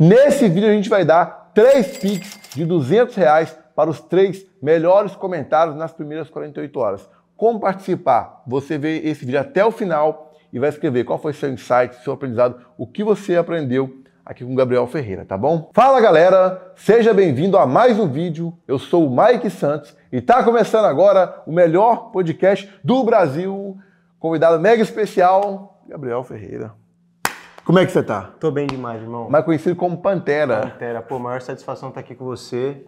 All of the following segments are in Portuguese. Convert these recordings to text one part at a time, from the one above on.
Nesse vídeo a gente vai dar três Pix de 200 reais para os três melhores comentários nas primeiras 48 horas. Como participar? Você vê esse vídeo até o final e vai escrever qual foi seu insight, seu aprendizado, o que você aprendeu aqui com o Gabriel Ferreira, tá bom? Fala galera, seja bem-vindo a mais um vídeo. Eu sou o Mike Santos e tá começando agora o melhor podcast do Brasil. Convidado mega especial, Gabriel Ferreira. Como é que você tá? Tô bem demais, irmão. Mais conhecido como Pantera. Pantera, pô, maior satisfação estar aqui com você.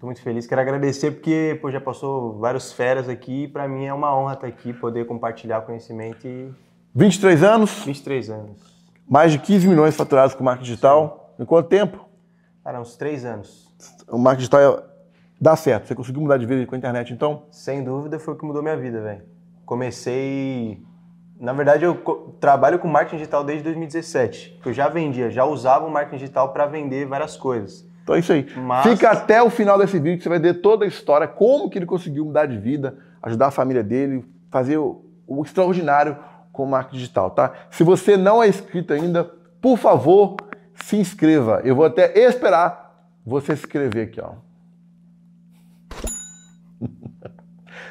Tô muito feliz. Quero agradecer porque pô, já passou vários feras aqui. Para mim é uma honra estar aqui, poder compartilhar conhecimento e. 23 anos? 23 anos. Mais de 15 milhões faturados com marketing digital. Sim. Em quanto tempo? Cara, uns 3 anos. O marketing digital dá certo. Você conseguiu mudar de vida com a internet, então? Sem dúvida foi o que mudou minha vida, velho. Comecei. Na verdade, eu trabalho com marketing digital desde 2017. Que eu já vendia, já usava o marketing digital para vender várias coisas. Então é isso aí. Mas... Fica até o final desse vídeo que você vai ver toda a história, como que ele conseguiu mudar de vida, ajudar a família dele, fazer o, o extraordinário com o marketing digital, tá? Se você não é inscrito ainda, por favor, se inscreva. Eu vou até esperar você se inscrever aqui, ó.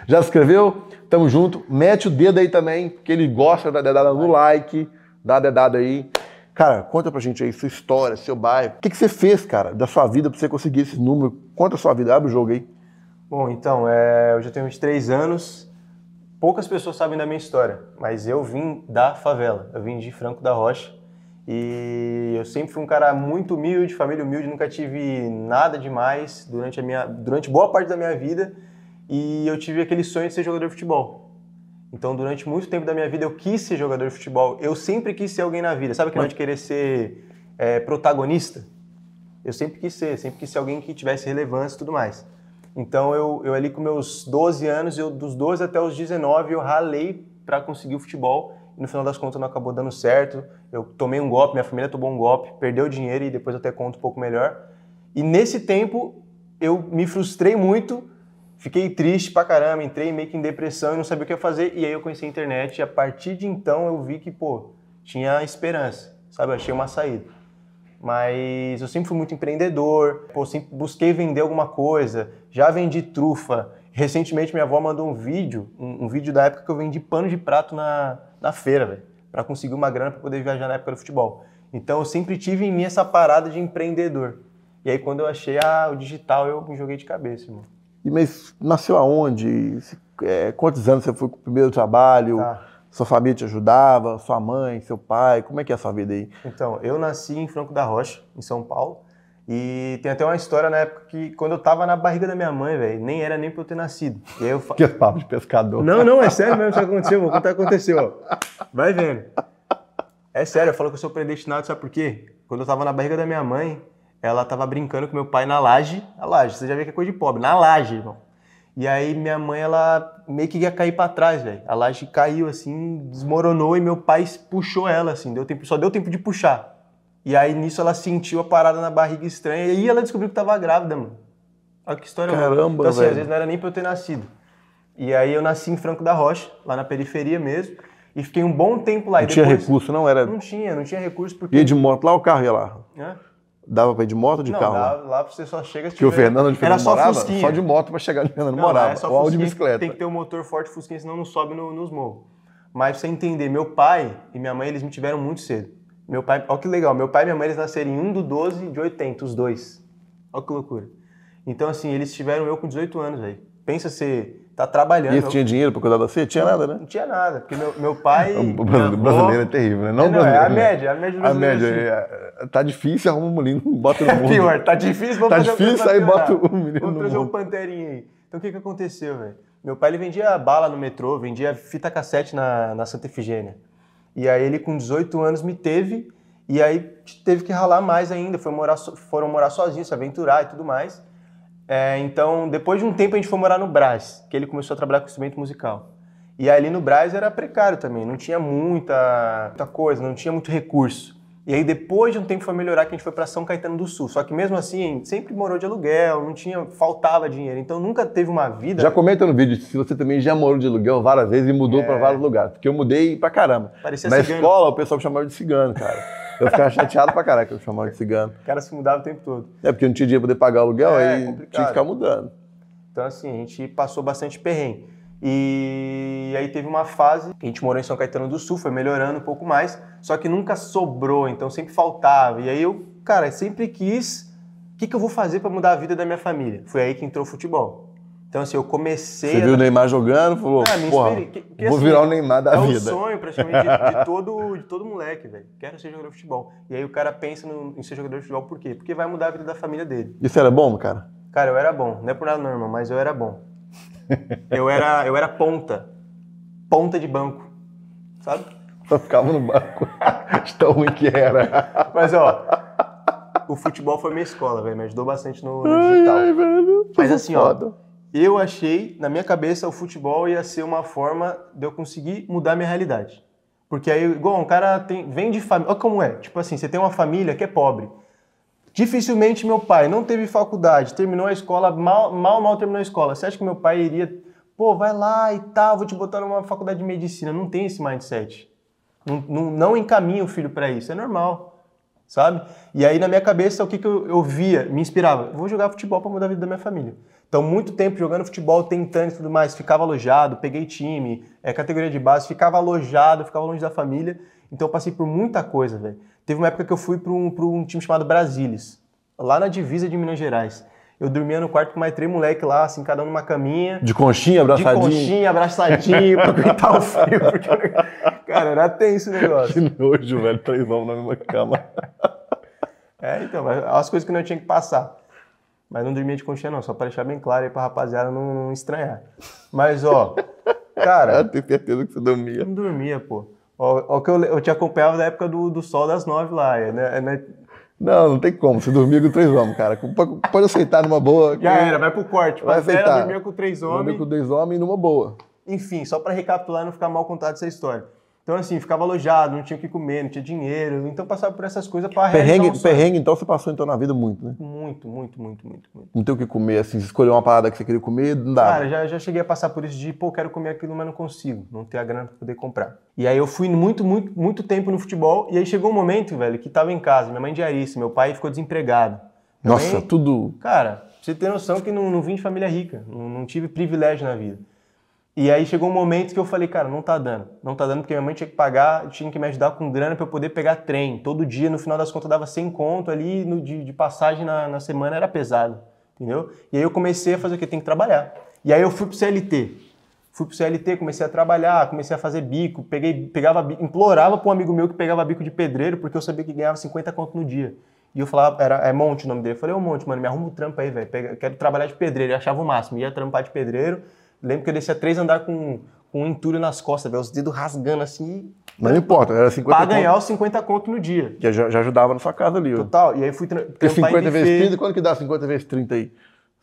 Já se inscreveu? Tamo junto. Mete o dedo aí também, porque ele gosta da dedada no like, dá a dedada aí. Cara, conta pra gente aí sua história, seu bairro. O que, que você fez, cara, da sua vida pra você conseguir esses números? Conta a sua vida, abre o jogo aí. Bom, então, é, eu já tenho 23 anos. Poucas pessoas sabem da minha história, mas eu vim da favela. Eu vim de Franco da Rocha. E eu sempre fui um cara muito humilde, família humilde, nunca tive nada demais durante a minha durante boa parte da minha vida. E eu tive aquele sonho de ser jogador de futebol. Então, durante muito tempo da minha vida, eu quis ser jogador de futebol. Eu sempre quis ser alguém na vida. Sabe aquele de querer ser é, protagonista? Eu sempre quis ser, sempre quis ser alguém que tivesse relevância e tudo mais. Então, eu, eu ali com meus 12 anos, eu, dos 12 até os 19, eu ralei para conseguir o futebol. E no final das contas, não acabou dando certo. Eu tomei um golpe, minha família tomou um golpe, perdeu dinheiro e depois eu até conto um pouco melhor. E nesse tempo, eu me frustrei muito Fiquei triste pra caramba, entrei meio que em depressão e não sabia o que fazer. E aí eu conheci a internet e a partir de então eu vi que, pô, tinha esperança, sabe? Eu achei uma saída. Mas eu sempre fui muito empreendedor, pô, sempre busquei vender alguma coisa, já vendi trufa. Recentemente minha avó mandou um vídeo, um, um vídeo da época que eu vendi pano de prato na, na feira, velho, pra conseguir uma grana pra poder viajar na época do futebol. Então eu sempre tive em mim essa parada de empreendedor. E aí quando eu achei ah, o digital, eu me joguei de cabeça, irmão. E, mas nasceu aonde? É, quantos anos você foi com o primeiro trabalho? Tá. Sua família te ajudava? Sua mãe, seu pai? Como é que é a sua vida aí? Então, eu nasci em Franco da Rocha, em São Paulo. E tem até uma história na época que, quando eu tava na barriga da minha mãe, velho, nem era nem pra eu ter nascido. E aí eu Que papo de pescador. Não, não, é sério mesmo o que aconteceu. Vou contar o que aconteceu. Ó. Vai vendo. É sério, eu falo que eu sou predestinado, sabe por quê? Quando eu tava na barriga da minha mãe, ela tava brincando com meu pai na laje. A laje, você já vê que é coisa de pobre, na laje, irmão. E aí minha mãe, ela meio que ia cair para trás, velho. A laje caiu assim, desmoronou e meu pai puxou ela assim, deu tempo, só deu tempo de puxar. E aí nisso ela sentiu a parada na barriga estranha e aí ela descobriu que tava grávida, mano. Olha que história Caramba, Então assim, velho. às vezes não era nem pra eu ter nascido. E aí eu nasci em Franco da Rocha, lá na periferia mesmo, e fiquei um bom tempo lá. Não tinha recurso, não? Era... Não tinha, não tinha recurso porque... Ia de moto lá, o carro ia lá? É? Dava pra ir de moto ou de não, carro? Lá, lá você só chega se Que o Fernando de Fernando Era só morava, fusquinha. só de moto pra chegar de Fernando Não, morava. é só ou de bicicleta. Tem que ter um motor forte fusquinha, senão não sobe no, nos morros. Mas pra você entender, meu pai e minha mãe, eles me tiveram muito cedo. Meu pai, olha que legal, meu pai e minha mãe, eles nasceram em 1 do 12 de 80, os dois. Olha que loucura. Então, assim, eles tiveram eu com 18 anos, velho. Pensa você tá trabalhando. E eles tinham dinheiro pra cuidar da você? Tinha nada, né? Não tinha nada, porque meu, meu pai... O brasileiro é terrível, né? Não, é, não, brasileiro, é a né? média, a média A brasileiro. média, assim. é, tá difícil, arruma um menino, bota no mundo. Pior, tá difícil, vamos Tá fazer difícil, aí bota o menino Vamos trazer um mundo. panterinha aí. Então o que que aconteceu, velho? Meu pai ele vendia bala no metrô, vendia fita cassete na, na Santa Efigênia. E aí ele com 18 anos me teve e aí teve que ralar mais ainda, foi morar, foram morar sozinhos, se aventurar e tudo mais. É, então, depois de um tempo a gente foi morar no Brás, que ele começou a trabalhar com instrumento musical. E ali no Brás era precário também, não tinha muita, muita coisa, não tinha muito recurso. E aí depois de um tempo foi melhorar que a gente foi para São Caetano do Sul. Só que mesmo assim, a gente sempre morou de aluguel, não tinha, faltava dinheiro. Então nunca teve uma vida. Já comenta no vídeo se você também já morou de aluguel várias vezes e mudou É. pra vários lugares. Porque eu mudei pra caramba. Parecia Na cigano. escola, o pessoal me chamava de cigano, cara. Eu ficava chateado pra caraca, eu chamava de cigano. O cara se mudava o tempo todo. É, porque não tinha dinheiro pra poder pagar o aluguel, É, aí complicado. tinha que ficar mudando. Então, assim, a gente passou bastante perrengue. E aí teve uma fase que a gente morou em São Caetano do Sul, foi melhorando um pouco mais, só que nunca sobrou, então sempre faltava. E aí eu, cara, sempre quis, o que, que eu vou fazer para mudar a vida da minha família? Foi aí que entrou o futebol. Então, assim, eu comecei... Você a- viu o Neymar jogando, falou, me porra. Que- que, vou assim, virar o Neymar da é vida. o sonho praticamente de, de todo, de todo moleque, velho. Quero ser jogador de futebol. E aí o cara pensa no- em ser jogador de futebol por quê? Porque vai mudar a vida da família dele. Isso era bom, cara? Cara, eu era bom. Não é por nada não, irmão, mas eu era bom. Eu era, eu era ponta. Ponta de banco. Sabe? Só ficava no banco. Tão ruim que era. Mas, ó, o futebol foi minha escola, velho. Me ajudou bastante no, no digital. Ai, velho. Mas assim, ó, Foda. Eu achei, na minha cabeça, o futebol ia ser uma forma de eu conseguir mudar minha realidade. Porque aí, igual, um cara tem, vem de família. Olha como é. Tipo assim, você tem uma família que é pobre. Dificilmente meu pai não teve faculdade, terminou a escola, mal, mal, mal terminou a escola. Você acha que meu pai iria, pô, vai lá e tal, vou te botar numa faculdade de medicina? Não tem esse mindset. Não, não, não encaminha o filho para isso, é normal, sabe? E aí na minha cabeça o que, que eu, eu via, me inspirava? Vou jogar futebol para mudar a vida da minha família. Então muito tempo jogando futebol, tentando e tudo mais, ficava alojado, peguei time, é, categoria de base, ficava alojado, ficava longe da família. Então eu passei por muita coisa, velho. Teve uma época que eu fui para um, um time chamado Brasilis, lá na divisa de Minas Gerais. Eu dormia no quarto com mais três moleques lá, assim, cada um numa caminha De conchinha, de abraçadinho. conchinha, abraçadinho, pra aguentar o frio. Porque, cara, era tenso o negócio. Que nojo, velho. Três homens na mesma cama. É, então, as coisas que não tinha que passar. Mas não dormia de conchinha, não, só pra deixar bem claro aí pra rapaziada não, não estranhar. Mas, ó, Eu cara, tenho certeza que você dormia. não dormia, pô. Ó, ó que eu, eu te acompanhava da época do, do sol das nove lá, é, né? é, né? Não, não tem como. Você dormia com três homens, cara. Pode, aceitar numa boa. Já era, vai pro corte. Vai aceitar. dormia com três Dormia homens. com dois homens numa boa. Enfim, só pra recapitular e não ficar mal contado essa história. Então, assim, ficava alojado, não tinha o que comer, não tinha dinheiro. Então, passava por essas coisas pra realizar um Perrengue, perrengue, então você passou então na vida muito, né? Muito, muito, muito, muito, muito. Não tem o que comer, assim, você escolheu uma parada que você queria comer, não dá. Cara, já, já cheguei a passar por isso de, pô, quero comer aquilo, mas não consigo. Não ter a grana pra poder comprar. E aí eu fui muito, muito, muito tempo no futebol. E aí chegou um momento, velho, que tava em casa. Minha mãe diarista, meu pai ficou desempregado. Minha Nossa, mãe- tudo. Cara, pra você ter noção que não, não vim de família rica. Não, não tive privilégio na vida. E aí chegou um momento que eu falei, cara, não tá dando. Não tá dando porque minha mãe tinha que pagar, tinha que me ajudar com grana pra eu poder pegar trem. Todo dia, no final das contas, dava 100 conto ali no, de, de passagem na, na semana, era pesado. Entendeu? E aí eu comecei a fazer o quê? Tem que trabalhar. E aí eu fui pro CLT. Fui pro CLT, comecei a trabalhar, comecei a fazer bico, peguei, pegava, implorava pra um amigo meu que pegava bico de pedreiro, porque eu sabia que ganhava 50 conto no dia. E eu falava, era, é Monte o nome dele. Eu falei, ô Monte, mano, me arruma um trampo aí, velho. Quero trabalhar de pedreiro. Eu achava o máximo, ia trampar de pedreiro. Lembro que eu descia três andar com, com um entulho nas costas, velho, os dedos rasgando assim, Mas não importa, era 50 pra ganhar conto, os 50 conto no dia. que já, já ajudava na sua casa ali. ó. Total. E aí fui Porque trampar 50 em vezes buffet. 30, quanto que dá 50 vezes 30 aí?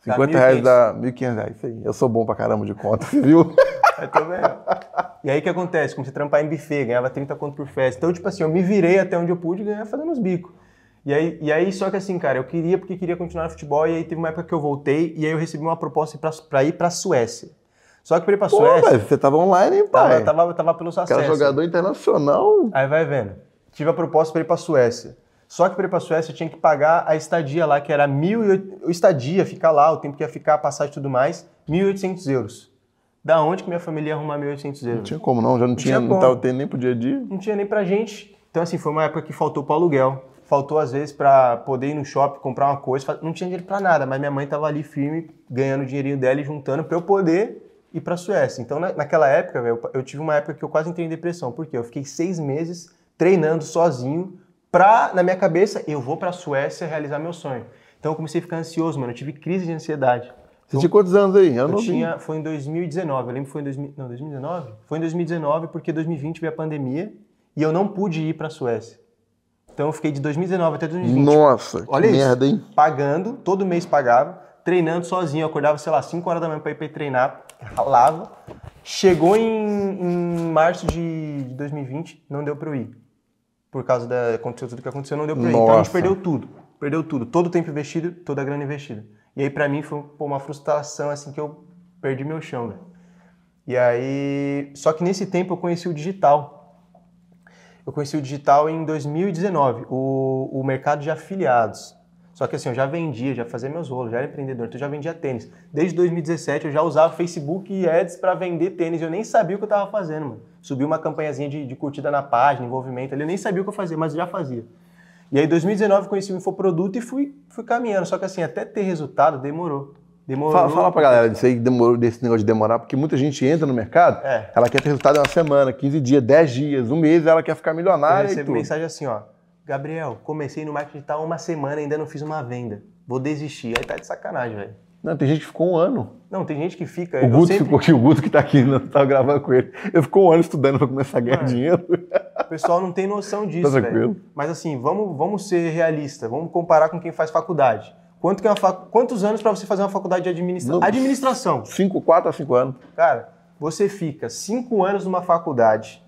Dá 50 reais dá 1.500 reais, isso aí. Eu sou bom pra caramba de conta, viu? Eu tô vendo. E aí o que acontece? Comecei a trampar em buffet, ganhava 30 conto por festa. Então, tipo assim, eu me virei até onde eu pude ganhar fazendo os bicos. E aí, e aí, só que assim, cara, eu queria porque queria continuar no futebol. E aí teve uma época que eu voltei e aí eu recebi uma proposta pra ir pra Suécia. Só que pra ir pra Pô, Suécia, velho, você tava online, hein, tava, pai? tava, tava pelos Cara, acessos. jogador internacional. Aí vai vendo. Tive a proposta para ir para Suécia. Só que para ir para Suécia eu tinha que pagar a estadia lá, que era mil e estadia, ficar lá, o tempo que ia ficar, a passagem e tudo mais, 1.800 euros. Da onde que minha família ia arrumar 1.800 euros? Não tinha como não, já não tinha, tinha não tava tendo nem pro dia a dia. Não tinha nem pra gente. Então, assim, foi uma época que faltou pro aluguel. Faltou, às vezes, para poder ir no shopping, comprar uma coisa. Não tinha dinheiro pra nada, mas minha mãe tava ali firme, ganhando o dinheirinho dela e juntando pra eu poder ir pra Suécia. Então, na- naquela época, velho, eu tive uma época que eu quase entrei em depressão. Por quê? Eu fiquei seis meses treinando sozinho pra, na minha cabeça, eu vou pra Suécia realizar meu sonho. Então, eu comecei a ficar ansioso, mano. Eu tive crise de ansiedade. Você tinha quantos anos aí? Eu Eu não tinha, foi em 2019, eu lembro que foi em 2000, não, 2019? Foi em 2019 porque 2020 veio a pandemia e eu não pude ir para a Suécia. Então eu fiquei de 2019 até 2020 Nossa, Olha que isso. merda, hein? pagando, todo mês pagava, treinando sozinho, eu acordava, sei lá, 5 horas da manhã para ir pra ir treinar, ralava. Chegou em, em março de de 2020, não deu para eu ir. Por causa da aconteceu tudo que aconteceu, não deu para eu ir. Então a gente perdeu tudo. Perdeu tudo, todo o tempo investido, toda a grana investida. E aí pra mim foi pô, uma frustração assim que eu perdi meu chão, velho. E aí, só que nesse tempo eu conheci o digital. Eu conheci o digital em 2019, o, o mercado de afiliados. Só que assim, eu já vendia, já fazia meus rolos, já era empreendedor, então eu já vendia tênis. Desde 2017 eu já usava Facebook e ads para vender tênis. Eu nem sabia o que eu estava fazendo, mano. Subi uma campanhazinha de, de, curtida na página, envolvimento ali, eu nem sabia o que eu fazia, mas eu já fazia. E aí, em 2019, conheci o infoproduto e fui, fui caminhando. Só que assim, até ter resultado, demorou. Demorou. Fala, fala pra galera disso aí, demorou, desse negócio de demorar, porque muita gente entra no mercado, é. ela quer ter resultado em uma semana, 15 dias, 10 dias, um mês, ela quer ficar milionária. Eu recebo mensagem assim, ó. Gabriel, comecei no marketing digital uma semana, ainda não fiz uma venda. Vou desistir. Aí tá de sacanagem, velho. Não, tem gente que ficou um ano. Não, tem gente que fica. O Guto sempre... ficou aqui, o Guto que tá aqui, não tava gravando com ele. Eu ficou um ano estudando para começar a ganhar Mano, dinheiro. O pessoal não tem noção disso, tá velho. Mas assim, vamos, vamos ser realistas, vamos comparar com quem faz faculdade. Quanto que é fac... Quantos anos para você fazer uma faculdade de administra... No... administração? Cinco, quatro a cinco anos. Cara, você fica cinco anos numa faculdade,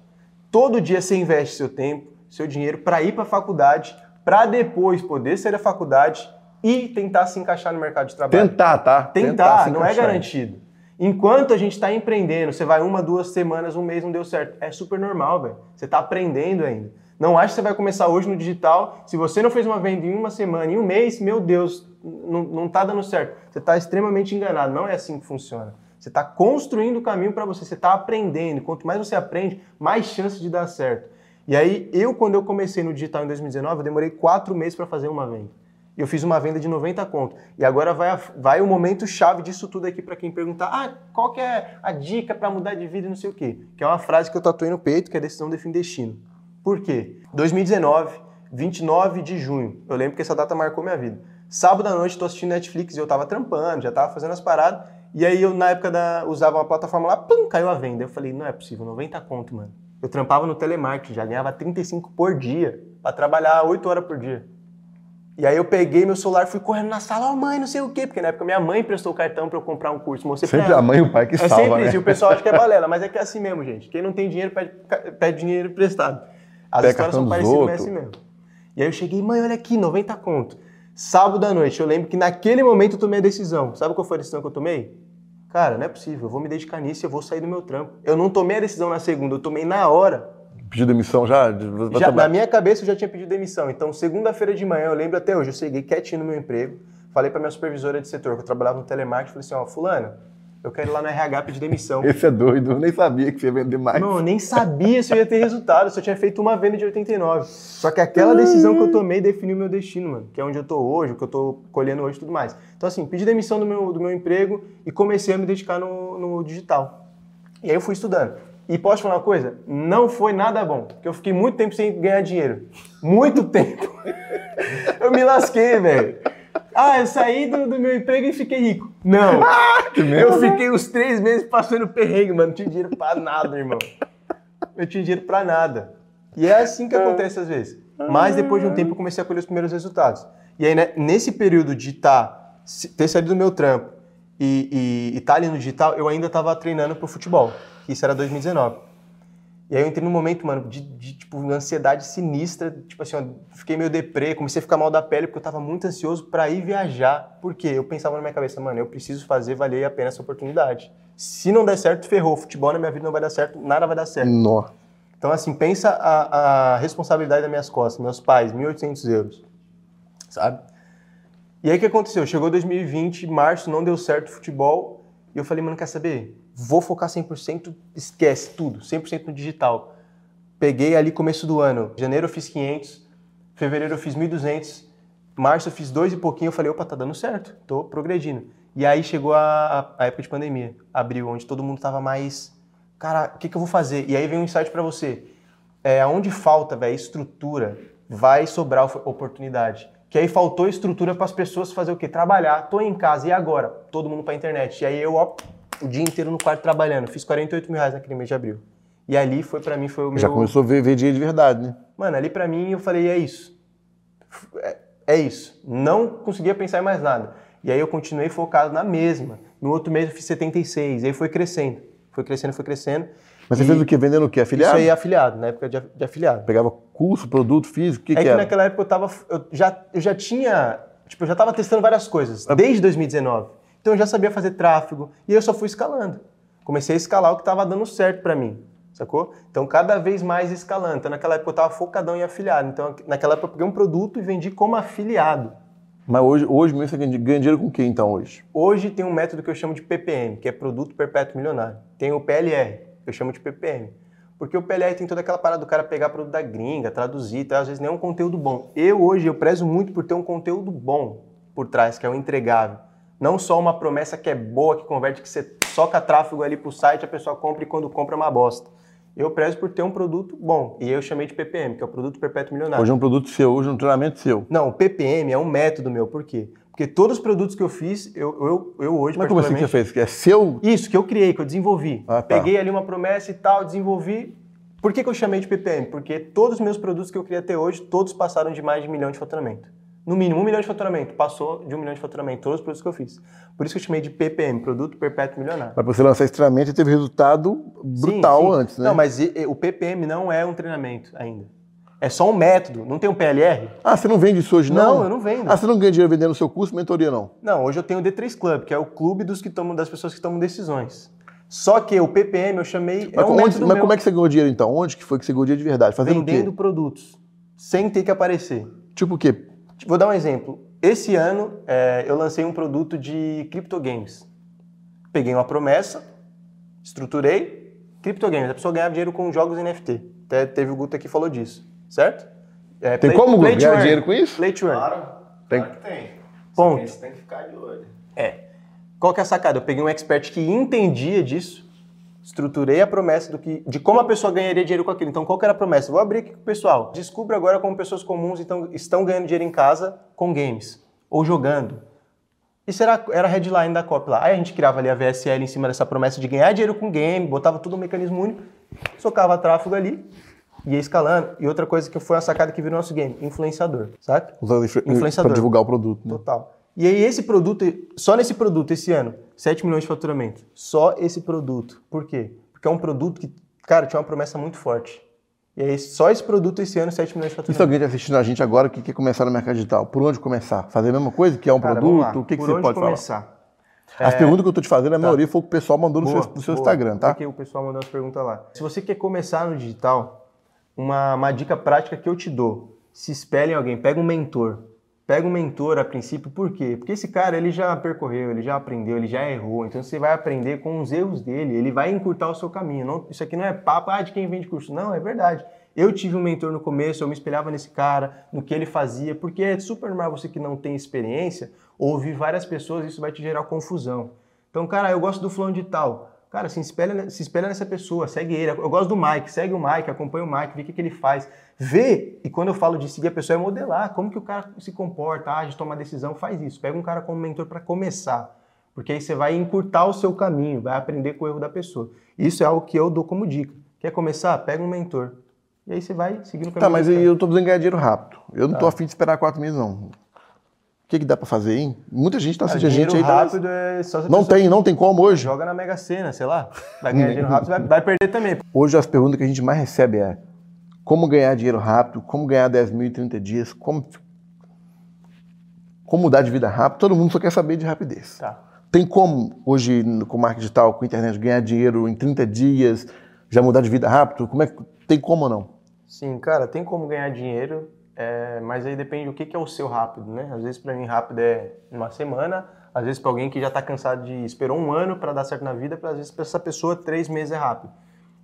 todo dia você investe seu tempo, seu dinheiro para ir para a faculdade, para depois poder sair da faculdade e tentar se encaixar no mercado de trabalho. Tentar, tá? Tentar, Tentar não é garantido. Enquanto a gente está empreendendo, você vai uma, duas semanas, um mês, não deu certo. É super normal, velho. Você está aprendendo ainda. Não acha que você vai começar hoje no digital. Se você não fez uma venda em uma semana, em um mês, meu Deus, não, não tá dando certo. Você está extremamente enganado. Não é assim que funciona. Você está construindo o caminho para você, você está aprendendo. Quanto mais você aprende, mais chance de dar certo. E aí, eu, quando eu comecei no digital em 2019, eu demorei quatro meses para fazer uma venda. E eu fiz uma venda de 90 conto. E agora vai, vai o momento chave disso tudo aqui para quem perguntar: ah, qual que é a dica para mudar de vida e não sei o quê? Que é uma frase que eu tatuei no peito, que é decisão define destino. Por quê? 2019, 29 de junho. Eu lembro que essa data marcou minha vida. Sábado à noite, tô assistindo Netflix e eu tava trampando, já tava fazendo as paradas. E aí eu, na época, da, usava uma plataforma lá, pum, caiu a venda. Eu falei, não é possível, 90 conto, mano. Eu trampava no telemarketing, já ganhava 35 por dia, para trabalhar 8 horas por dia. E aí eu peguei meu celular, fui correndo na sala, oh, mãe, não sei o quê, porque na época minha mãe prestou o cartão para eu comprar um curso. Mostrei sempre a mãe e o pai que é salva, sempre né? isso, e o pessoal acha que é balela, mas é que é assim mesmo, gente. Quem não tem dinheiro pede, pede dinheiro emprestado. As Pega histórias são parecidas, mas é assim mesmo. E aí eu cheguei, mãe, olha aqui, 90 conto. Sábado à noite, eu lembro que naquele momento eu tomei a decisão. Sabe qual foi a decisão que eu tomei? Cara, não é possível, eu vou me dedicar nisso e eu vou sair do meu trampo. Eu não tomei a decisão na segunda, eu tomei na hora pediu demissão já? já na minha cabeça eu já tinha pedido demissão. Então, segunda-feira de manhã, eu lembro até hoje, eu cheguei quietinho no meu emprego, falei para minha supervisora de setor, que eu trabalhava no telemarketing, falei assim, ó, fulano, eu quero ir lá no RH pedir demissão. Esse é doido, eu nem sabia que você ia vender mais. Não, eu nem sabia se eu ia ter resultado, se eu tinha feito uma venda de 89. Só que aquela decisão que eu tomei definiu o meu destino, mano, que é onde eu tô hoje, o que eu tô colhendo hoje e tudo mais. Então, assim, pedi demissão do meu, do meu emprego e comecei a me dedicar no, no digital. E aí eu fui estudando. E posso falar uma coisa? Não foi nada bom, porque eu fiquei muito tempo sem ganhar dinheiro. Muito tempo. eu me lasquei, velho. Ah, eu saí do, do, meu emprego e fiquei rico. Não. eu fiquei uns três meses passando perrengue, mano. Não tinha dinheiro pra nada, irmão. Eu tinha dinheiro pra nada. E é assim que acontece às vezes. Mas depois de um tempo eu comecei a colher os primeiros resultados. E aí, né, nesse período de tá, ter saído do meu trampo e estar tá ali no digital, eu ainda estava treinando pro futebol isso era 2019. E aí eu entrei num momento, mano, de, de tipo, ansiedade sinistra, tipo assim, ó, fiquei meio deprê, comecei a ficar mal da pele porque eu tava muito ansioso para ir viajar. Por quê? Eu pensava na minha cabeça, mano, eu preciso fazer valer a pena essa oportunidade. Se não der certo, ferrou. Futebol na minha vida não vai dar certo, nada vai dar certo. Nó. Então, assim, pensa a, a responsabilidade das minhas costas, meus pais, 1.800 euros, sabe? E aí o que aconteceu? Chegou 2020, março, não deu certo o futebol, e eu falei, mano, quer saber? Vou focar 100%, esquece tudo, 100% no digital. Peguei ali começo do ano, janeiro eu fiz 500, fevereiro eu fiz 1.200, março eu fiz dois e pouquinho, eu falei, opa, tá dando certo, tô progredindo. E aí chegou a, a época de pandemia, abril, onde todo mundo tava mais, cara, o que, que eu vou fazer? E aí vem um insight para você, é, onde falta, velho, estrutura, vai sobrar oportunidade. Que aí faltou estrutura para as pessoas fazer o quê? Trabalhar. Tô em casa, e agora? Todo mundo para internet. E aí eu, ó, o dia inteiro no quarto trabalhando. Fiz 48 mil reais naquele mês de abril. E ali foi para mim, foi o meu... Já começou a ver, ver dinheiro de verdade, né? Mano, ali para mim eu falei, é isso. É, é, isso. Não conseguia pensar em mais nada. E aí eu continuei focado na mesma. No outro mês eu fiz 76. E aí foi crescendo. Foi crescendo, foi crescendo. Mas você fez o quê? Vendendo o quê? Afiliado? Isso aí, afiliado, na época de, de afiliado. Pegava curso, produto físico, o que, é que, que era? naquela época eu tava. Eu já, eu já tinha. Tipo, eu já tava testando várias coisas, ah. desde 2019. Então eu já sabia fazer tráfego e eu só fui escalando comecei a escalar o que estava dando certo para mim. sacou? Então, cada vez mais escalando. Então, naquela época eu estava focadão em afiliado. Então, naquela época eu peguei um produto e vendi como afiliado. Mas hoje, hoje mesmo você ganha dinheiro com o que então hoje? Hoje tem um método que eu chamo de PPM, que é Produto Perpétuo Milionário. Tem o PLR, que eu chamo de PPM. Porque o PLR tem toda aquela parada do cara pegar produto da gringa, traduzir, tá? às vezes nem é um conteúdo bom. Eu hoje, eu prezo muito por ter um conteúdo bom por trás, que é o entregável. Não só uma promessa que é boa, que converte, que você soca tráfego ali pro site, a pessoa compra e quando compra é uma bosta. Eu prezo por ter um produto bom. E eu chamei de PPM, que é o produto perpétuo milionário. Hoje é um produto seu, hoje é um treinamento seu. Não, o PPM é um método meu. Por quê? Porque todos os produtos que eu fiz, eu, eu, eu hoje. Mas como assim que você fez? Que é seu? Isso, que eu criei, que eu desenvolvi. Ah, tá. Peguei ali uma promessa e tal, desenvolvi. Por que, que eu chamei de PPM? Porque todos os meus produtos que eu queria ter hoje, todos passaram de mais de um milhão de faturamento no mínimo um milhão de faturamento. Passou de um milhão de faturamento, todos os produtos que eu fiz. Por isso que eu chamei de PPM, Produto Perpétuo Milionário. Mas você lançar esse treinamento teve resultado brutal sim, sim. antes, né? Não, mas o PPM não é um treinamento ainda. É só um método, não tem um PLR. Ah, você não vende isso hoje, não? Não, eu não vendo. Ah, você não ganha dinheiro vendendo o seu curso, mentoria, não? Não, hoje eu tenho o D3 Club, que é o clube dos que tomam, das pessoas que tomam decisões. Só que o PPM eu chamei. Mas, é um onde, mas como é que você ganhou dinheiro então? Onde que foi que você ganhou dinheiro de verdade? Fazendo Vendendo produtos. Sem ter que aparecer. Tipo o quê? Vou dar um exemplo. Esse ano é, eu lancei um produto de criptogames. Peguei uma promessa, estruturei, criptogames. A pessoa ganhava dinheiro com jogos NFT. Até teve o Guto aqui que falou disso, certo? É, tem play, como play ganhar dinheiro com isso? Play to earn. Claro, tem. Claro que tem. Ponto. Você tem que ficar de olho. É. Qual que é a sacada? Eu peguei um expert que entendia disso, estruturei a promessa do que, de como a pessoa ganharia dinheiro com aquilo. Então, qual que era a promessa? Vou abrir aqui com o pessoal. Descubra agora como pessoas comuns então, estão ganhando dinheiro em casa com games ou jogando. Isso era, era a headline da copy lá. Aí a gente criava ali a VSL em cima dessa promessa de ganhar dinheiro com game, botava tudo um mecanismo único, socava tráfego ali, ia escalando. E outra coisa que foi uma sacada que virou nosso game, influenciador, sabe? Influenciador. Para divulgar o produto. Né? Total. E aí esse produto, só nesse produto esse ano, 7 milhões de faturamento. Só esse produto. Por quê? Porque é um produto que, cara, tinha uma promessa muito forte. E aí só esse produto esse ano, 7 milhões de faturamento. E se alguém está assistindo a gente agora que quer começar no mercado digital, por onde começar? Fazer a mesma coisa que é um cara, produto? O que, que você pode começar? falar? As é... perguntas que eu estou te fazendo, a tá. maioria foi o que o pessoal mandou no boa, seu, no seu. Instagram, tá? Porque o pessoal mandou as perguntas lá. Se você quer começar no digital, uma, uma dica prática que eu te dou, se espelhe em alguém, pega um mentor pega um mentor a princípio, por quê? Porque esse cara ele já percorreu, ele já aprendeu, ele já errou, então você vai aprender com os erros dele, ele vai encurtar o seu caminho. Não, isso aqui não é papo ah, de quem vende curso, não, é verdade. Eu tive um mentor no começo, eu me espelhava nesse cara, no que ele fazia, porque é super normal você que não tem experiência ouvir várias pessoas, isso vai te gerar confusão. Então, cara, eu gosto do fulano de tal. Cara, se espelha, se espelha nessa pessoa, segue ele. Eu gosto do Mike, segue o Mike, acompanha o Mike, vê o que, que ele faz. Vê, e quando eu falo de seguir a pessoa, é modelar como que o cara se comporta, age, toma decisão, faz isso. Pega um cara como mentor para começar. Porque aí você vai encurtar o seu caminho, vai aprender com o erro da pessoa. Isso é algo que eu dou como dica. Quer começar? Pega um mentor. E aí você vai seguindo o caminho. Tá, mas eu tô precisando ganhar dinheiro rápido. Eu não tá. tô afim de esperar quatro meses, não que, que dá para fazer, hein? Muita gente está assistindo a gente aí. Tá rápido é só Não tem, não tem como hoje. Joga na Mega Sena, sei lá. Vai ganhar dinheiro rápido, vai, vai perder também. Hoje as perguntas que a gente mais recebe é como ganhar dinheiro rápido, como ganhar 10 mil em 30 dias, como, como mudar de vida rápido. Todo mundo só quer saber de rapidez. Tá. Tem como, hoje, com marketing digital, com internet, ganhar dinheiro em 30 dias, já mudar de vida rápido? Como é, tem como ou não? Sim, cara, tem como ganhar dinheiro é, mas aí depende do que, que é o seu rápido, né? Às vezes para mim rápido é uma semana, às vezes para alguém que já está cansado de esperou um ano para dar certo na vida, para às vezes para essa pessoa três meses é rápido.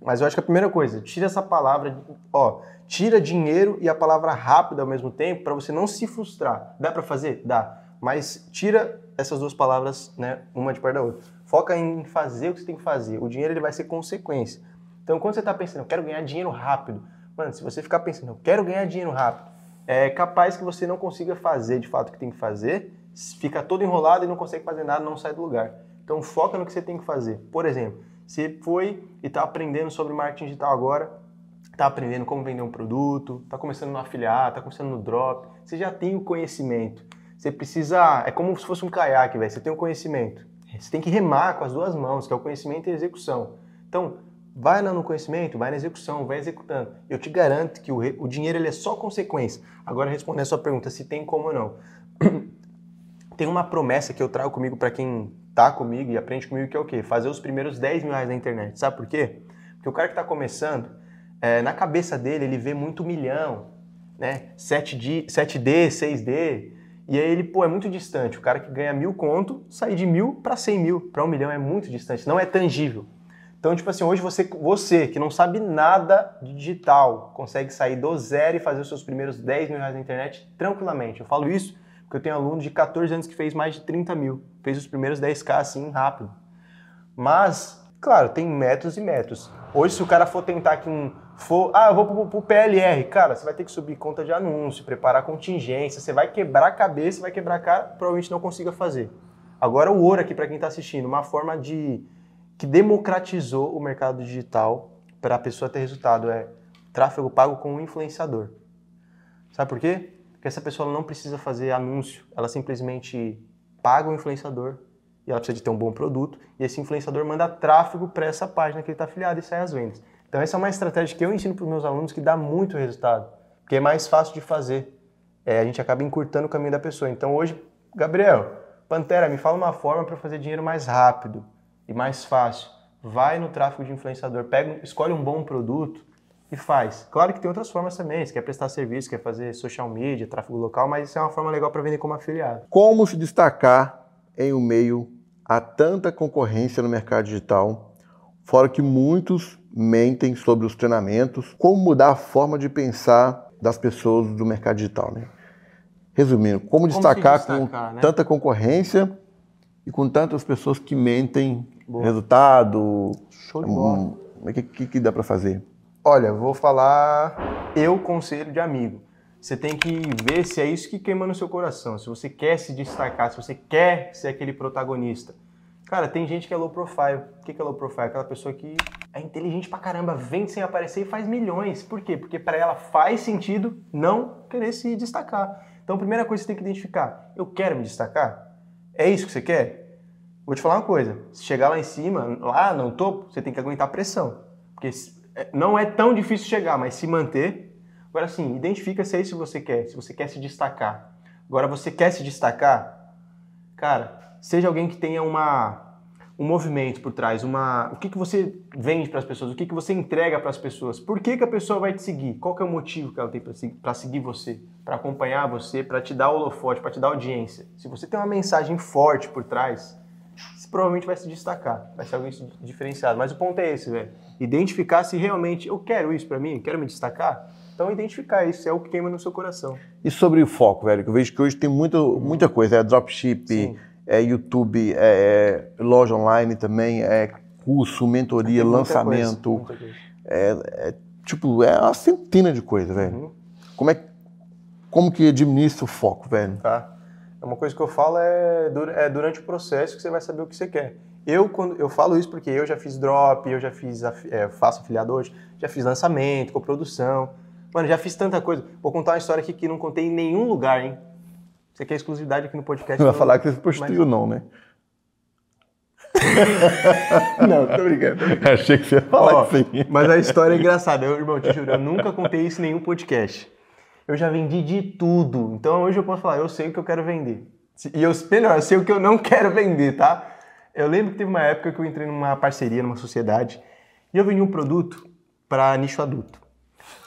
Mas eu acho que a primeira coisa, tira essa palavra, ó, tira dinheiro e a palavra rápido ao mesmo tempo para você não se frustrar. Dá para fazer? Dá. Mas tira essas duas palavras, né, uma de perto da outra. Foca em fazer o que você tem que fazer. O dinheiro ele vai ser consequência. Então quando você está pensando, eu quero ganhar dinheiro rápido, mano, se você ficar pensando, eu quero ganhar dinheiro rápido, é capaz que você não consiga fazer de fato o que tem que fazer, fica todo enrolado e não consegue fazer nada, não sai do lugar. Então foca no que você tem que fazer. Por exemplo, você foi e está aprendendo sobre marketing digital agora, está aprendendo como vender um produto, está começando no afiliado, está começando no drop, você já tem o conhecimento. Você precisa, é como se fosse um caiaque, velho. Você tem o conhecimento. Você tem que remar com as duas mãos, que é o conhecimento e a execução. Então, Vai no conhecimento, vai na execução, vai executando. Eu te garanto que o, o dinheiro ele é só consequência. Agora, respondendo a sua pergunta, se tem como ou não. tem uma promessa que eu trago comigo para quem tá comigo e aprende comigo, que é o quê? Fazer os primeiros 10 mil reais na internet. Sabe por quê? Porque o cara que está começando, é, na cabeça dele, ele vê muito milhão, né? 7D, 7D 6D. E aí ele, pô, é muito distante. O cara que ganha mil conto, sair de mil para 100 mil, para um milhão é muito distante, não é tangível. Então, tipo assim, hoje você, você que não sabe nada de digital, consegue sair do zero e fazer os seus primeiros 10 mil reais na internet tranquilamente. Eu falo isso porque eu tenho aluno de 14 anos que fez mais de 30 mil, fez os primeiros 10k assim rápido. Mas, claro, tem métodos e métodos. Hoje, se o cara for tentar que um. For, ah, eu vou pro, pro PLR, cara, você vai ter que subir conta de anúncio, preparar contingência, você vai quebrar a cabeça, vai quebrar a cara, provavelmente não consiga fazer. Agora, o ouro aqui para quem está assistindo, uma forma de que democratizou o mercado digital para a pessoa ter resultado é tráfego pago com um influenciador. Sabe por quê? Porque essa pessoa não precisa fazer anúncio, ela simplesmente paga o influenciador e ela precisa de ter um bom produto e esse influenciador manda tráfego para essa página que ele está afiliado e sai as vendas. Então essa é uma estratégia que eu ensino para os meus alunos que dá muito resultado, porque é mais fácil de fazer. É, a gente acaba encurtando o caminho da pessoa. Então hoje, Gabriel, Pantera, me fala uma forma para fazer dinheiro mais rápido e mais fácil. Vai no tráfego de influenciador, pega, escolhe um bom produto e faz. Claro que tem outras formas também, você quer prestar serviço, quer fazer social media, tráfego local, mas isso é uma forma legal para vender como afiliado. Como se destacar em um meio a tanta concorrência no mercado digital, fora que muitos mentem sobre os treinamentos, como mudar a forma de pensar das pessoas do mercado digital, né? Resumindo, como, como destacar, destacar, com né? tanta concorrência e com tantas pessoas que mentem Boa. resultado. Show de bola. O que, que, que dá para fazer? Olha, vou falar eu conselho de amigo. Você tem que ver se é isso que queima no seu coração. Se você quer se destacar, se você quer ser aquele protagonista. Cara, tem gente que é low profile. O que é low profile? Aquela pessoa que é inteligente pra caramba, vende sem aparecer e faz milhões. Por quê? Porque para ela faz sentido não querer se destacar. Então, a primeira coisa que você tem que identificar: eu quero me destacar? É isso que você quer? Vou te falar uma coisa: se chegar lá em cima, lá no topo, você tem que aguentar a pressão. Porque é, não é tão difícil chegar, mas se manter. Agora sim, identifica se é isso que você quer, se você quer se destacar. Agora, você quer se destacar? Cara, seja alguém que tenha uma um movimento por trás, uma, o que, que você vende para as pessoas, o que, que você entrega para as pessoas, por que, que a pessoa vai te seguir, qual que é o motivo que ela tem para seguir você, para acompanhar você, para te dar holofote, para te dar audiência. Se você tem uma mensagem forte por trás, provavelmente vai se destacar, vai ser alguém diferenciado. Mas o ponto é esse, velho. Identificar se realmente eu quero isso para mim, quero me destacar. Então, identificar isso é o que queima no seu coração. E sobre o foco, velho? Que eu vejo que hoje tem muito, muita coisa, é dropship, Sim é YouTube, é, é loja online também, é curso, mentoria, lançamento. Coisa, coisa. É, é, tipo, é uma centena de coisas, velho. Uhum. Como é como que administra o foco, velho? Tá. É uma coisa que eu falo é, é durante o processo que você vai saber o que você quer. Eu, quando, eu falo isso porque eu já fiz drop, eu já fiz, é, faço afiliado hoje, já fiz lançamento, coprodução. Mano, já fiz tanta coisa. Vou contar uma história aqui que não contei em nenhum lugar, hein? Você quer exclusividade aqui no podcast? Não vai falar que você prostituiu, mas... não, né? não, tô brincando, Achei que você ia falar assim. Mas a história é engraçada. Eu, irmão, te juro, eu nunca contei isso em nenhum podcast. Eu já vendi de tudo. Então hoje eu posso falar, eu sei o que eu quero vender. E eu, melhor, eu sei o que eu não quero vender, tá? Eu lembro que teve uma época que eu entrei numa parceria, numa sociedade, e eu vendi um produto para nicho adulto.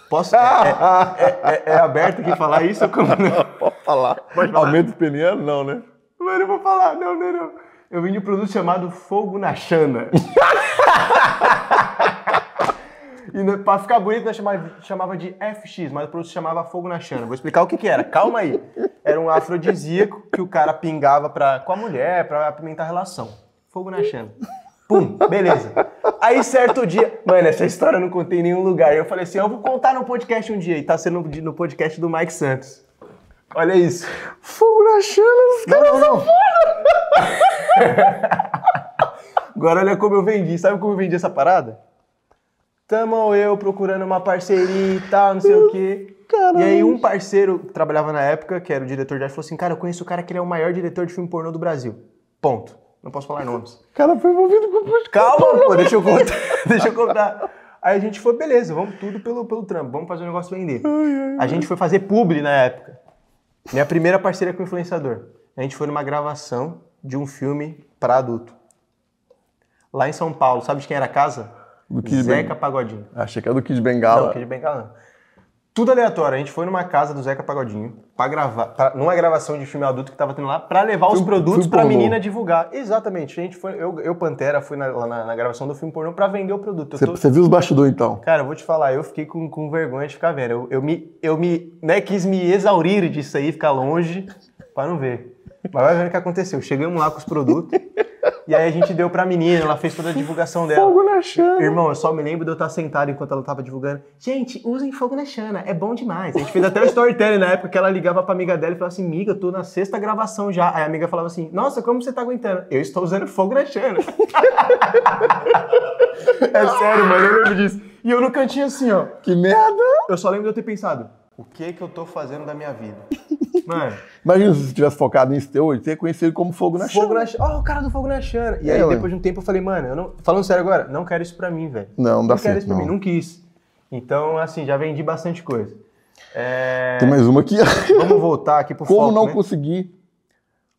Posso? É, é, é, é, aberto aqui falar isso? Como não? Pode falar. Pode falar. Aumento peniano, não, né? Mas eu vou falar, não, não, não. Eu de um produto chamado Fogo na Chana. e pra ficar bonito, nós chamava, chamava de FX, mas o produto chamava Fogo na Chana. Vou explicar o que que era. Calma aí. Era um afrodisíaco que o cara pingava pra, com a mulher pra apimentar a relação. Fogo na Chana. Pum, beleza. Aí certo dia, mano, essa história eu não contei em nenhum lugar. Eu falei assim, eu vou contar no podcast um dia. E tá sendo no podcast do Mike Santos. Olha isso. Fogo na chana, os caras não, não. Agora olha como eu vendi. Sabe como eu vendi essa parada? Tamo eu procurando uma parceria e tal, não sei o quê. Caramba. E aí um parceiro que trabalhava na época, que era o diretor de arte, falou assim, cara, eu conheço o cara que ele é o maior diretor de filme pornô do Brasil. Ponto. Não posso falar nomes. O cara foi envolvido com o Calma, pô, deixa eu contar. deixa eu contar. Aí a gente foi, beleza, vamos tudo pelo, pelo trampo, vamos fazer o negócio vender. Ai, ai, a gente foi fazer publi na época. Minha primeira parceria com o influenciador. A gente foi numa gravação de um filme para adulto. Lá em São Paulo, sabe de quem era a casa? Do Kid Zeca Bengala. Pagodinho. Achei que era do Kid Bengala. Não, Kid Bengala não. Tudo aleatório. A gente foi numa casa do Zeca Pagodinho pra gravar, pra- numa gravação de filme adulto que tava tendo lá, pra levar os Filme- produtos pra pornô. menina divulgar. Exatamente. A gente foi, eu, eu Pantera, fui na, lá na, na gravação do filme pornô pra vender o produto. Eu Você, tô- você viu os bastidores então? Cara, eu vou te falar, eu fiquei com, com vergonha de ficar vendo. Eu, eu me, eu me né, quis me exaurir disso aí, ficar longe, pra não ver. Mas vai ver o que aconteceu. Chegamos lá com os produtos, e aí a gente deu pra menina, ela fez toda a divulgação dela. Fogo na chama. Irmão, eu só me lembro de eu estar sentado enquanto ela tava divulgando. Gente, usem fogo na chana, é bom demais. A gente fez até o storytelling na época que ela ligava pra amiga dela e falava assim: Miga, eu tô na sexta gravação já. Aí a amiga falava assim: Nossa, como você tá aguentando? Eu estou usando fogo na chana. é sério, mano, eu lembro disso. E eu no cantinho assim, ó. Que merda! Eu só lembro de eu ter pensado: O que que eu tô fazendo da minha vida? Mano, Imagina se você tivesse focado nisso teu hoje, você ia conhecer ele como fogo na fogo chana. Ó, o cara do fogo na chana. E É, aí, depois de um tempo, eu falei, mano, eu não. Falando sério agora, não quero isso pra mim, velho. Não, não dá não quero certo, isso pra mim, não. não quis. Então, assim, já vendi bastante coisa. É, Tem mais uma aqui. Vamos voltar aqui pro Como foco, não né? conseguir.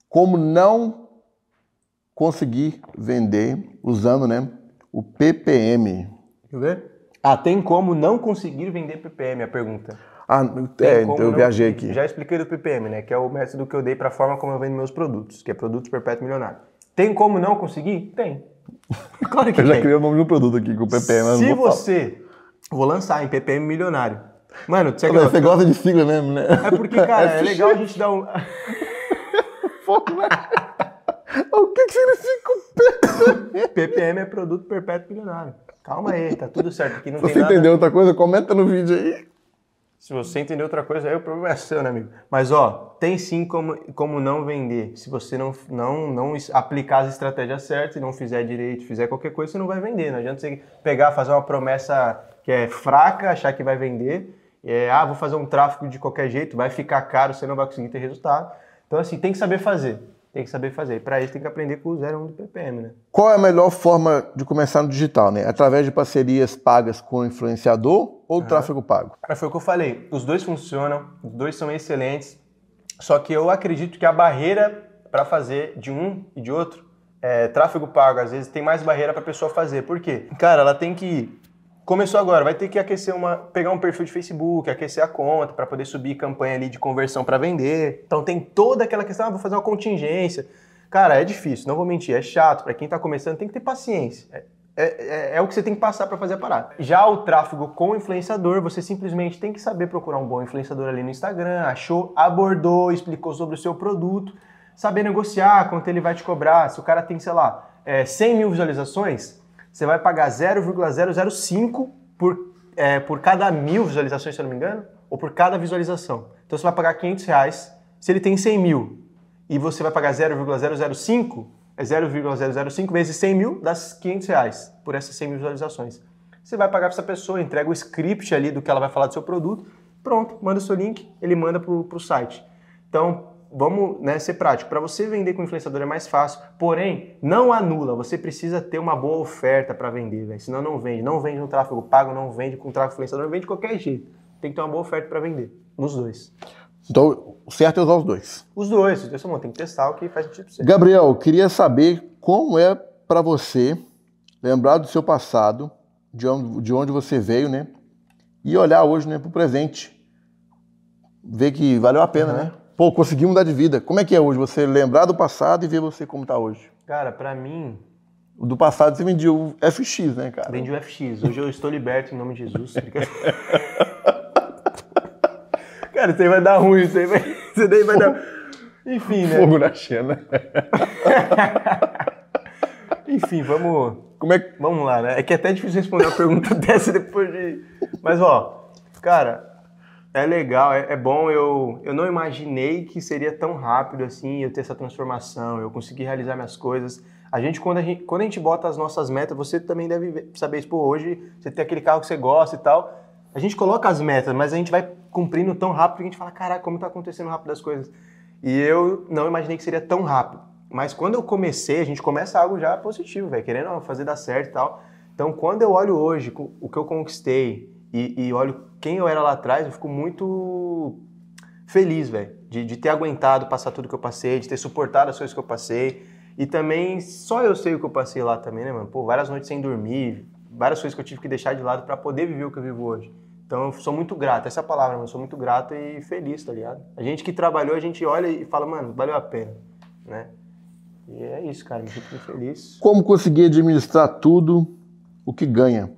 Como não conseguir vender usando, né? O PPM. Deixa eu ver. Ah, tem como não conseguir vender PPM, a pergunta. Ah, Tem é, como eu viajei aqui. Já expliquei do PPM, né? Que é o método que eu dei pra forma como eu vendo meus produtos, que é Produtos Perpétuo Milionário. Tem como não conseguir? Tem. Claro que Eu já tem. criei o nome do produto aqui com o PPM. Se vou falar. você... Vou lançar em PPM Milionário. Mano, você, Você gosta de sigla mesmo, né? É porque, cara, é legal a gente dar um... Fogo na... O que, que significa o PPM? PPM é Produto Perpétuo Milionário. Calma aí, tá tudo certo. Aqui não Se tem você nada... entendeu outra coisa, comenta no vídeo aí. Se você entender outra coisa, aí o problema é seu, né, amigo? Mas, ó, tem sim como, como não vender. Se você não, não, não aplicar as estratégias certas e não fizer direito, fizer qualquer coisa, você não vai vender. Não adianta você pegar, fazer uma promessa que é fraca, achar que vai vender. É, ah, vou fazer um tráfego de qualquer jeito, vai ficar caro, você não vai conseguir ter resultado. Então, assim, tem que saber fazer. Tem que saber fazer. E pra isso tem que aprender com o 01 do PPM, né? Qual é a melhor forma de começar no digital, né? Através de parcerias pagas com o influenciador ou do tráfego pago? Cara, foi o que eu falei. Os dois funcionam, os dois são excelentes. Só que eu acredito que a barreira para fazer de um e de outro, é, tráfego pago, às vezes tem mais barreira para a pessoa fazer. Por quê? Cara, ela tem que começou agora, vai ter que aquecer uma, pegar um perfil de Facebook, aquecer a conta para poder subir campanha ali de conversão para vender. Então tem toda aquela questão, ah, vou fazer uma contingência. Cara, é difícil, não vou mentir, é chato. Para quem tá começando, tem que ter paciência. É, é, é o que você tem que passar para fazer a parada. Já o tráfego com o influenciador, você simplesmente tem que saber procurar um bom influenciador ali no Instagram, achou, abordou, explicou sobre o seu produto, saber negociar quanto ele vai te cobrar. Se o cara tem, sei lá, é, 100 mil visualizações, você vai pagar 0,005 por, é, por cada mil visualizações, se eu não me engano, ou por cada visualização. Então você vai pagar 500 reais. Se ele tem 100 mil e você vai pagar 0,005, é 0,005 vezes 100 mil, dá 500 reais por essas 100 mil visualizações. Você vai pagar para essa pessoa, entrega o script ali do que ela vai falar do seu produto, pronto, manda o seu link, ele manda para o site. Então, vamos né, ser prático. Para você vender com influenciador é mais fácil, porém, não anula. Você precisa ter uma boa oferta para vender, véio. senão não vende. Não vende no tráfego pago, não vende com tráfego influenciador, vende de qualquer jeito. Tem que ter uma boa oferta para vender, nos dois. Então, o certo é usar os dois. Os dois, os dois são bons. Tem que testar o que faz sentido para você. Gabriel, queria saber como é para você lembrar do seu passado, de onde, de onde você veio, né? E olhar hoje né, para o presente. Ver que valeu a pena, Uhum. né? Pô, consegui mudar de vida. Como é que é hoje? Você lembrar do passado e ver você como tá hoje. Cara, para mim, O do passado você vendia o FX, né, cara? vendi o FX. Hoje eu estou liberto em nome de Jesus. Cara, isso aí vai dar ruim, isso aí vai, isso daí vai dar... Enfim, né? Fogo na Xena. Enfim, vamos... Como é que. Vamos lá, né? É que é até difícil responder uma pergunta dessa depois de. Mas, ó, cara, é legal, é, é bom. Eu, eu não imaginei que seria tão rápido assim eu ter essa transformação, eu conseguir realizar minhas coisas. A gente quando, a gente, quando a gente bota as nossas metas, você também deve saber. Pô, hoje você tem aquele carro que você gosta e tal. A gente coloca as metas, mas a gente vai cumprindo tão rápido que a gente fala: caraca, como tá acontecendo rápido as coisas. E eu não imaginei que seria tão rápido. Mas quando eu comecei, a gente começa algo já positivo, velho, querendo fazer dar certo e tal. Então, quando eu olho hoje o que eu conquistei e, e olho quem eu era lá atrás, eu fico muito feliz, velho, de, de ter aguentado passar tudo que eu passei, de ter suportado as coisas que eu passei. E também, só eu sei o que eu passei lá também, né, mano? Pô, várias noites sem dormir, várias coisas que eu tive que deixar de lado para poder viver o que eu vivo hoje. Então eu sou muito grato, essa é a palavra, mano, eu sou muito grato e feliz, tá ligado? A gente que trabalhou, a gente olha e fala, mano, valeu a pena, né? E é isso, cara, me sinto muito feliz. Como conseguir administrar tudo o que ganha?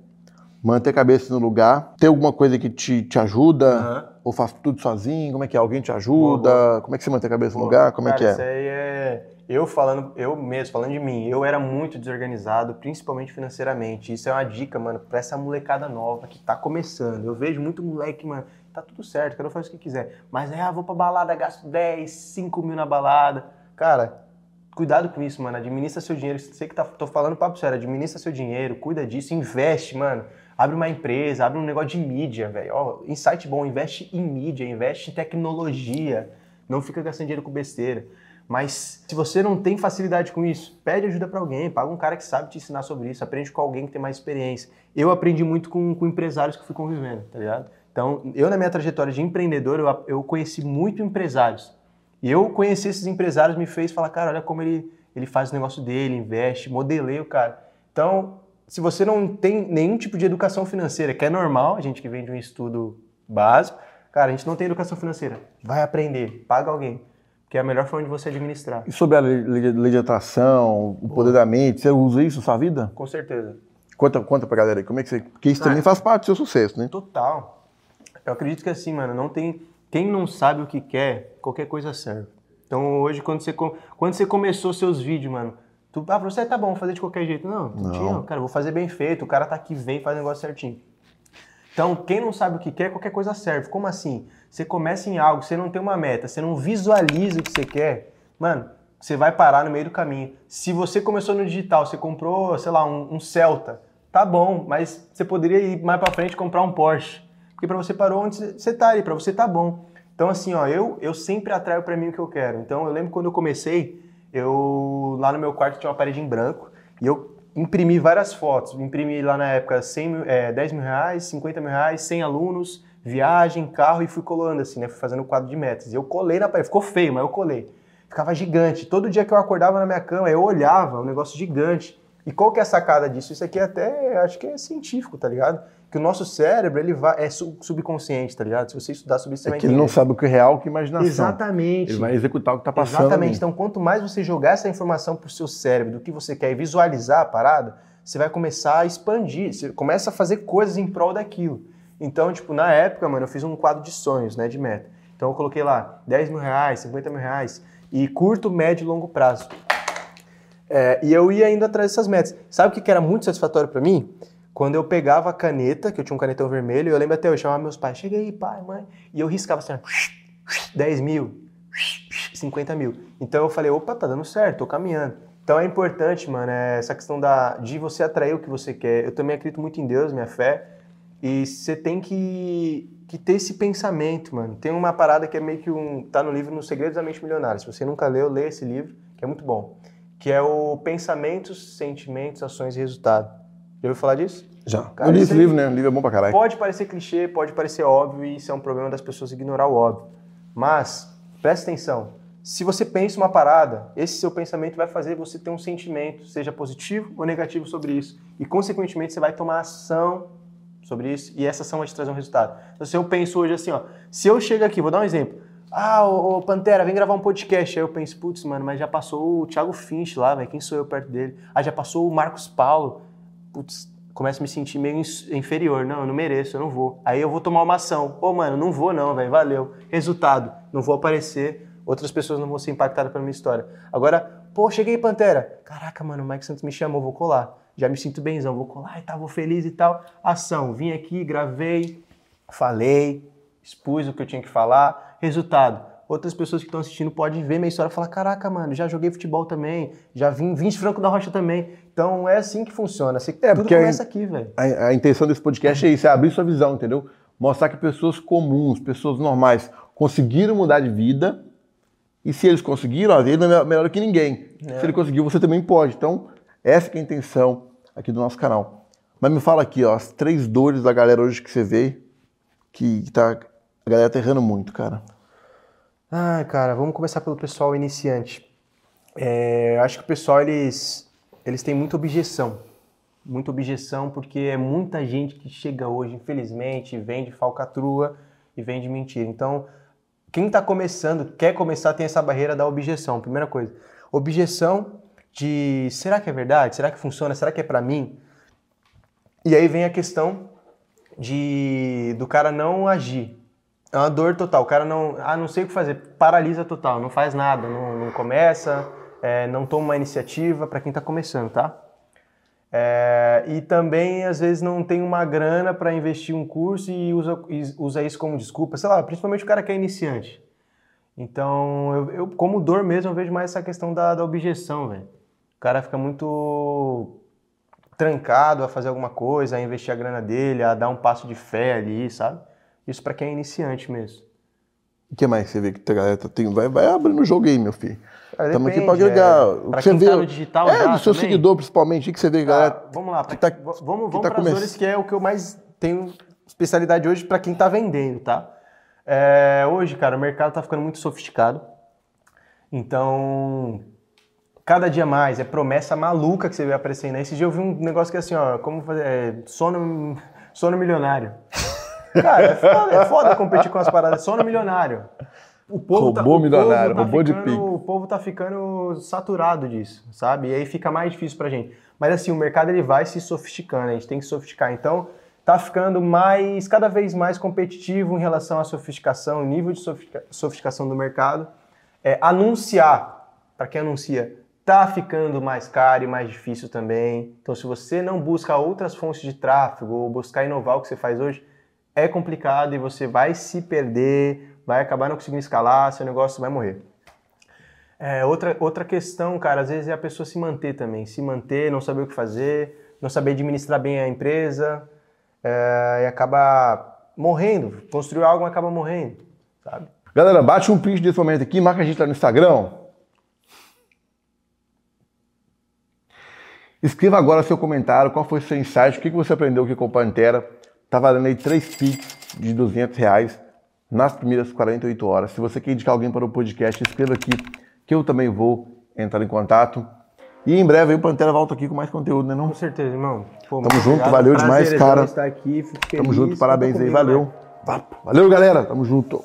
Manter a cabeça no lugar? Tem alguma coisa que te, te ajuda? Aham. Ou faz tudo sozinho? Como é que é? Alguém te ajuda? Boa, Como é que você mantém a cabeça no Pô, lugar? Como cara, é que Isso é? aí é. Eu falando, eu mesmo, falando de mim, eu era muito desorganizado, principalmente financeiramente. Isso é uma dica, mano, pra essa molecada nova que tá começando. Eu vejo muito moleque, mano, tá tudo certo, cada um faz o que quiser. Mas é, ah, vou pra balada, gasto 10, 5 mil na balada. Cara, cuidado com isso, mano. Administra seu dinheiro. Sei que tá, tô falando papo sério, administra seu dinheiro, cuida disso, investe, mano. Abre uma empresa, abre um negócio de mídia, velho. Ó, insight bom, investe em mídia, investe em tecnologia. Não fica gastando dinheiro com besteira. Mas se você não tem facilidade com isso, pede ajuda para alguém, paga um cara que sabe te ensinar sobre isso, aprende com alguém que tem mais experiência. Eu aprendi muito com, com empresários que fui convivendo, tá ligado? Então, eu na minha trajetória de empreendedor, eu, eu conheci muito empresários. E eu conhecer esses empresários me fez falar, cara, olha como ele, ele faz o negócio dele, investe, modelei o cara. Então, se você não tem nenhum tipo de educação financeira, que é normal, a gente que vem de um estudo básico, cara, a gente não tem educação financeira. Vai aprender, paga alguém. Que é a melhor forma de você administrar. E sobre a lei, de atração, o poder da mente, você usa isso na sua vida? Com certeza. Conta, conta pra galera aí, como é que você. Porque isso Ah. também faz parte do seu sucesso, né? Total. Eu acredito que assim, mano, não tem. Quem não sabe o que quer, qualquer coisa serve. Então hoje, quando você, quando você começou seus vídeos, mano, tu, ah, você tá bom, vou fazer de qualquer jeito. Não, Não. tinha, cara, vou fazer bem feito, o cara tá aqui, vem, faz o negócio certinho. Então, quem não sabe o que quer, qualquer coisa serve. Como assim? Você começa em algo, você não tem uma meta, você não visualiza o que você quer, mano, você vai parar no meio do caminho. Se você começou no digital, você comprou, sei lá, um, um Celta, tá bom, mas você poderia ir mais pra frente comprar um Porsche. Porque pra você parou onde você- tá ali, pra você tá bom. Então, assim, ó, eu, eu sempre atraio pra mim o que eu quero. Então, eu lembro quando eu comecei, eu lá no meu quarto tinha uma parede em branco e eu imprimi várias fotos. Imprimi lá na época 100 mil, é, 10 mil reais, 50 mil reais, 100 alunos, viagem, carro e fui colando assim, né? Fui fazendo um quadro de metas. E eu colei na parede, ficou feio, mas eu colei. Ficava gigante. Todo dia que eu acordava na minha cama, eu olhava, um negócio gigante. E qual que é a sacada disso? Isso aqui é até, acho que é científico, tá ligado? Que o nosso cérebro, ele vai, é sub- subconsciente, tá ligado? Se você estudar sobre isso, você É vai que ele não sabe o que é real, o que é imaginação. Exatamente. Ele vai executar o que tá passando. Exatamente. ali. Então, quanto mais você jogar essa informação pro seu cérebro do que você quer e visualizar a parada, você vai começar a expandir. Você começa a fazer coisas em prol daquilo. Então, tipo, na época, mano, eu fiz um quadro de sonhos, né, de meta. Então, eu coloquei lá 10 mil reais, 50 mil reais e curto, médio e longo prazo. É, e eu ia indo atrás dessas metas. Sabe o que era muito satisfatório pra mim? Quando eu pegava a caneta, que eu tinha um canetão vermelho, eu lembro até eu chamava meus pais, chega aí, pai, mãe, e eu riscava assim, ó, 10 mil, 50 mil. Então eu falei, opa, tá dando certo, tô caminhando. Então é importante, mano, é essa questão da, de você atrair o que você quer. Eu também acredito muito em Deus, minha fé, e você tem que, que ter esse pensamento, mano. Tem uma parada que é meio que um. tá no livro Nos Segredos da Mente Milionária. Se você nunca leu, lê esse livro, que é muito bom. Que é o Pensamentos, Sentimentos, Ações e Resultado. Já ouviu falar disso? Já. Cara, eu li esse aí- livro, né? O livro é bom pra caralho. Pode parecer clichê, pode parecer óbvio, e isso é um problema das pessoas ignorar o óbvio. Mas, presta atenção. Se você pensa uma parada, esse seu pensamento vai fazer você ter um sentimento, seja positivo ou negativo sobre isso. E, consequentemente, você vai tomar ação sobre isso, e essa ação vai te trazer um resultado. Então, se eu penso hoje assim, ó, se eu chego aqui, vou dar um exemplo. Ah, ô, ô, Pantera, vem gravar um podcast. Aí eu penso, putz, mano, mas já passou o Thiago Finch lá, velho, quem sou eu perto dele? Ah, já passou o Marcos Paulo. Putz, começo a me sentir meio inferior. Não, eu não mereço, eu não vou. Aí eu vou tomar uma ação. Pô, mano, não vou não, velho, valeu. Resultado, não vou aparecer, outras pessoas não vão ser impactadas pela minha história. Agora, pô, cheguei, Pantera. Caraca, mano, o Mike Santos me chamou, vou colar. Já me sinto benzão, vou colar e tal, vou feliz e tal. Ação, vim aqui, gravei, falei, expus o que eu tinha que falar. Resultado, outras pessoas que estão assistindo podem ver minha história e falar: caraca, mano, já joguei futebol também, já vim, vim de Franco da Rocha também. Então é assim que funciona. Você, É, tudo começa aqui, velho. A, a intenção desse podcast é isso, é abrir sua visão, entendeu? Mostrar que pessoas comuns, pessoas normais, conseguiram mudar de vida. E se eles conseguiram, às vezes não é melhor que ninguém. Se ele conseguiu, você também pode. Então, essa é a intenção aqui do nosso canal. Mas me fala aqui, ó, as três dores da galera hoje que você vê, que, tá, a galera tá errando muito, cara. Ai, cara, vamos começar pelo pessoal iniciante. É, acho que o pessoal, eles, eles têm muita objeção. muita objeção, porque é muita gente que chega hoje, infelizmente, vende falcatrua e vende mentira. Então, quem está começando, quer começar, tem essa barreira da objeção. Primeira coisa, objeção de será que é verdade? Será que funciona? Será que é para mim? E aí vem a questão de do cara não agir. É uma dor total. O cara não, ah, não sei o que fazer, paralisa total, não faz nada, não, não começa, é, não toma uma iniciativa para quem está começando, tá? É, e também, às vezes, não tem uma grana para investir um curso e usa, usa isso como desculpa, sei lá, principalmente o cara que é iniciante. Então, eu, eu como dor mesmo, eu vejo mais essa questão da, da objeção, velho. O cara fica muito trancado a fazer alguma coisa, a investir a grana dele, a dar um passo de fé ali, sabe? Isso para quem é iniciante mesmo. O que mais você vê que a galera tá- tem? Vai, vai abrindo o jogo aí, meu filho. Estamos aqui para agregar. é, o que você quem vê, tá no digital é, já do seu também. seguidor, principalmente. O que você vê, galera? Tá, vamos lá, que pra- tá- vamos, que vamos tá para as que é o que eu mais tenho especialidade hoje para quem está vendendo, tá? É, hoje, cara, o mercado está ficando muito sofisticado. Então, cada dia mais é promessa maluca que você vê aparecendo. aí. Esse dia eu vi um negócio que é assim, ó, como fazer é, sono, sono milionário. Cara, é foda, é foda competir com as paradas. Sono milionário. O povo tá, o milionário, povo tá robô de ficando- pique. O povo tá ficando saturado disso, sabe? E aí fica mais difícil pra gente. Mas assim, o mercado ele vai se sofisticando, a gente tem que sofisticar. Então, tá ficando mais, cada vez mais competitivo em relação à sofisticação, nível de sofistica- sofisticação do mercado. É, anunciar, para quem anuncia, tá ficando mais caro e mais difícil também. Então, se você não busca outras fontes de tráfego ou buscar inovar o que você faz hoje, é complicado e você vai se perder, vai acabar não conseguindo escalar, seu negócio vai morrer. É, outra, outra questão, cara, às vezes é a pessoa se manter também. Se manter, não saber o que fazer, não saber administrar bem a empresa, é, e acaba morrendo. Construir algo e acaba morrendo, sabe? Galera, bate um print desse momento aqui, marca a gente lá no Instagram. Escreva agora seu comentário, qual foi o seu insight, o que você aprendeu aqui com o Pantera. Tá valendo aí 3 Pix de 200 reais nas primeiras 48 horas. Se você quer indicar alguém para o podcast, escreva aqui que eu também vou entrar em contato. E em breve o Pantera volta aqui com mais conteúdo, né não? Com certeza, irmão. Pô, Tamo junto, valeu demais, Prazerzão cara. estar aqui, Tamo junto, parabéns aí, valeu. né? Valeu, galera, tamo junto.